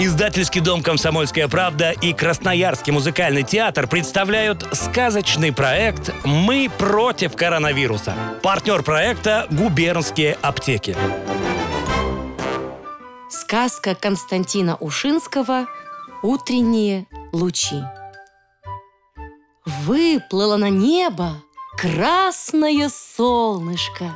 Издательский дом «Комсомольская правда» и Красноярский музыкальный театр представляют сказочный проект «Мы против коронавируса». Партнер проекта «Губернские аптеки». Сказка Константина Ушинского «Утренние лучи». Выплыло на небо красное солнышко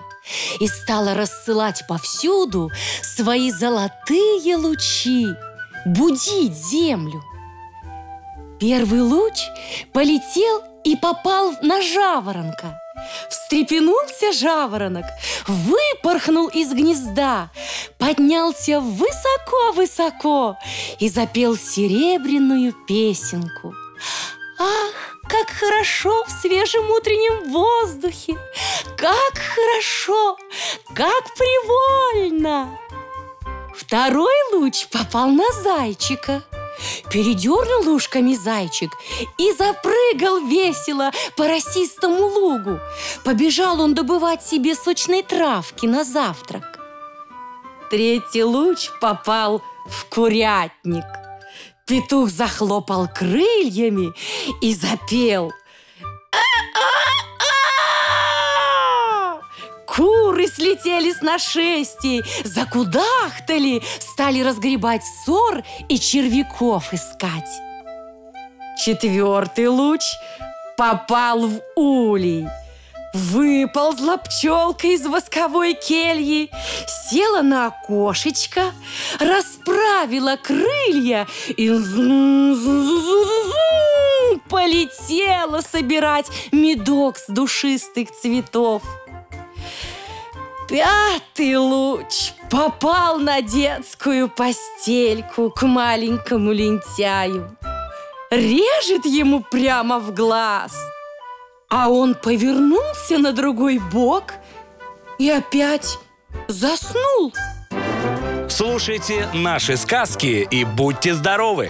и стало рассылать повсюду свои золотые лучи – будить землю. Первый луч полетел и попал на жаворонка. Встрепенулся жаворонок, выпорхнул из гнезда, поднялся высоко-высоко и запел серебряную песенку. Ах, как хорошо в свежем утреннем воздухе! Как хорошо, как привольно! Второй луч попал на зайчика. Передернул ушками зайчик и запрыгал весело по росистому лугу. Побежал он добывать себе сочной травки на завтрак. Третий луч попал в курятник. Петух захлопал крыльями и запел. Слетели с нашестей, закудахтали, стали разгребать ссор и червяков искать. Четвертый луч попал в улей. Выползла пчелка из восковой кельи, села на окошечко, расправила крылья и полетела собирать медок с душистых цветов. Пятый луч попал на детскую постельку к маленькому лентяю. Режет ему прямо в глаз. А он повернулся на другой бок и опять заснул. Слушайте наши сказки и будьте здоровы!